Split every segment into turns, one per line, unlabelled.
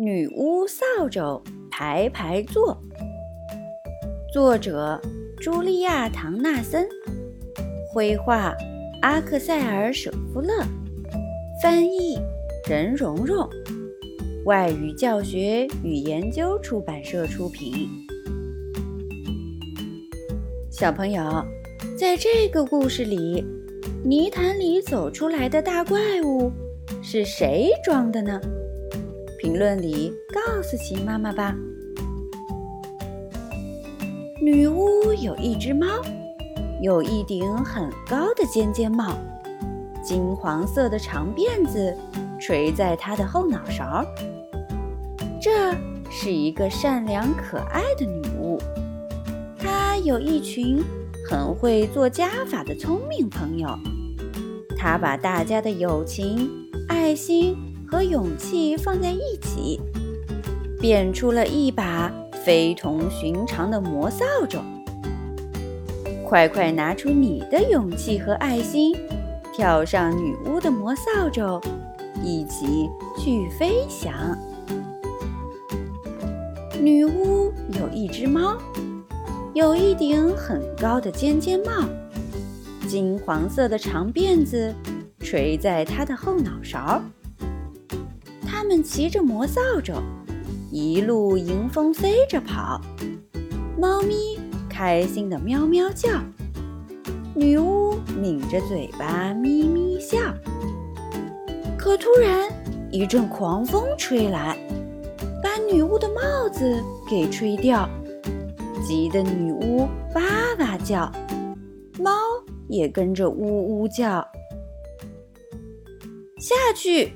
女巫扫帚排排坐，作者茱莉亚·唐纳森，绘画阿克塞尔·舍夫勒，翻译任蓉蓉，外语教学与研究出版社出品。小朋友，在这个故事里，泥潭里走出来的大怪物是谁装的呢？评论里告诉奇妈妈吧。女巫有一只猫，有一顶很高的尖尖帽，金黄色的长辫子垂在她的后脑勺。这是一个善良可爱的女巫，她有一群很会做加法的聪明朋友，她把大家的友情、爱心。和勇气放在一起，变出了一把非同寻常的魔扫帚。快快拿出你的勇气和爱心，跳上女巫的魔扫帚，一起去飞翔。女巫有一只猫，有一顶很高的尖尖帽，金黄色的长辫子垂在她的后脑勺。他们骑着魔扫帚，一路迎风飞着跑。猫咪开心的喵喵叫，女巫抿着嘴巴咪咪笑。可突然一阵狂风吹来，把女巫的帽子给吹掉，急得女巫哇哇叫，猫也跟着呜呜叫。下去！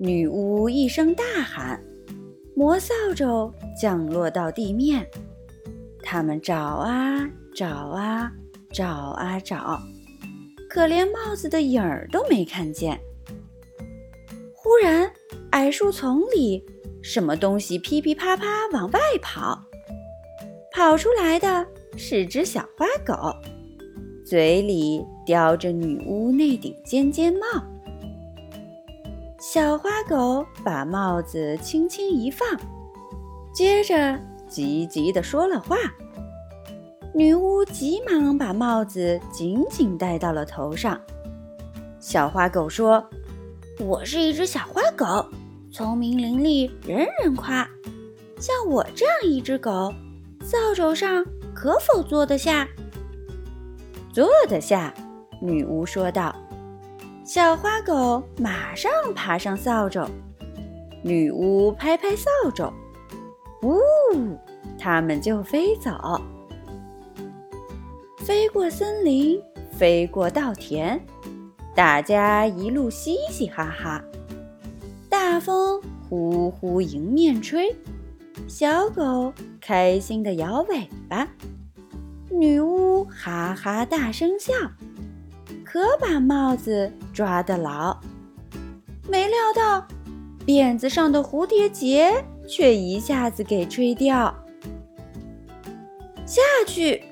女巫一声大喊，魔扫帚降落到地面。他们找啊找啊找啊找，可连帽子的影儿都没看见。忽然，矮树丛里什么东西噼噼啪啪往外跑，跑出来的是只小花狗，嘴里叼着女巫那顶尖尖帽。小花狗把帽子轻轻一放，接着急急地说了话。女巫急忙把帽子紧紧戴到了头上。小花狗说：“我是一只小花狗，聪明伶俐，人人夸。像我这样一只狗，扫帚上可否坐得下？”“坐得下。”女巫说道。小花狗马上爬上扫帚，女巫拍拍扫帚，呜，它们就飞走，飞过森林，飞过稻田，大家一路嘻嘻哈哈。大风呼呼迎面吹，小狗开心地摇尾巴，女巫哈哈大声笑。可把帽子抓得牢，没料到辫子上的蝴蝶结却一下子给吹掉。下去！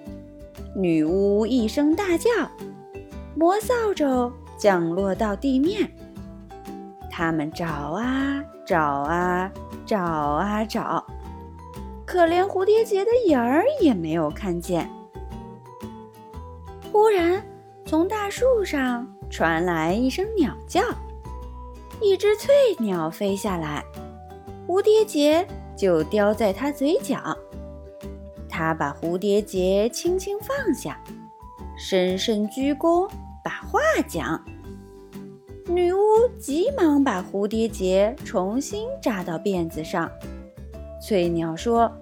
女巫一声大叫，魔扫帚降落到地面。他们找啊找啊找啊找，可连蝴蝶结的影儿也没有看见。忽然。从大树上传来一声鸟叫，一只翠鸟飞下来，蝴蝶结就叼在它嘴角。它把蝴蝶结轻轻放下，深深鞠躬，把话讲。女巫急忙把蝴蝶结重新扎到辫子上。翠鸟说：“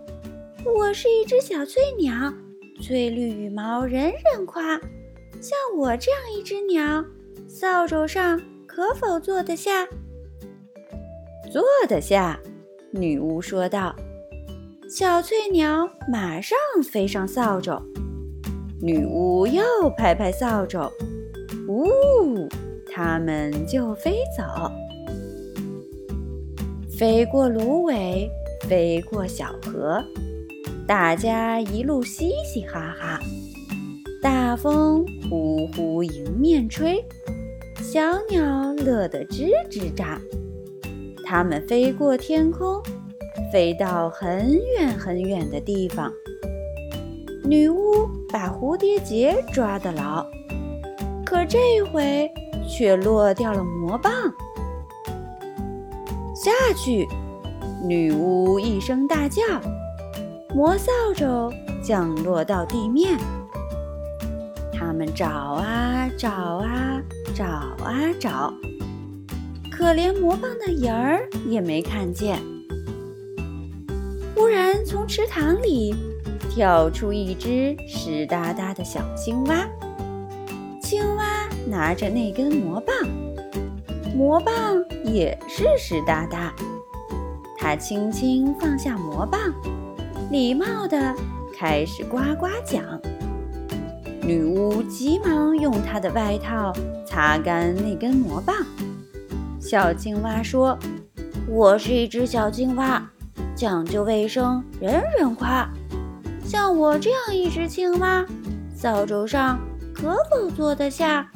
我是一只小翠鸟，翠绿羽毛人人夸。”像我这样一只鸟，扫帚上可否坐得下？坐得下，女巫说道。小翠鸟马上飞上扫帚，女巫又拍拍扫帚，呜，它们就飞走，飞过芦苇，飞过小河，大家一路嘻嘻哈哈。大风呼呼迎面吹，小鸟乐得吱吱喳。它们飞过天空，飞到很远很远的地方。女巫把蝴蝶结抓得牢，可这回却落掉了魔棒。下去！女巫一声大叫，魔扫帚降落到地面。找啊找啊找啊找，可连魔棒的影儿也没看见。忽然，从池塘里跳出一只湿哒哒的小青蛙。青蛙拿着那根魔棒，魔棒也是湿哒哒。它轻轻放下魔棒，礼貌地开始呱呱讲。女巫急忙用她的外套擦干那根魔棒。小青蛙说：“我是一只小青蛙，讲究卫生，人人夸。像我这样一只青蛙，扫帚上可否坐得下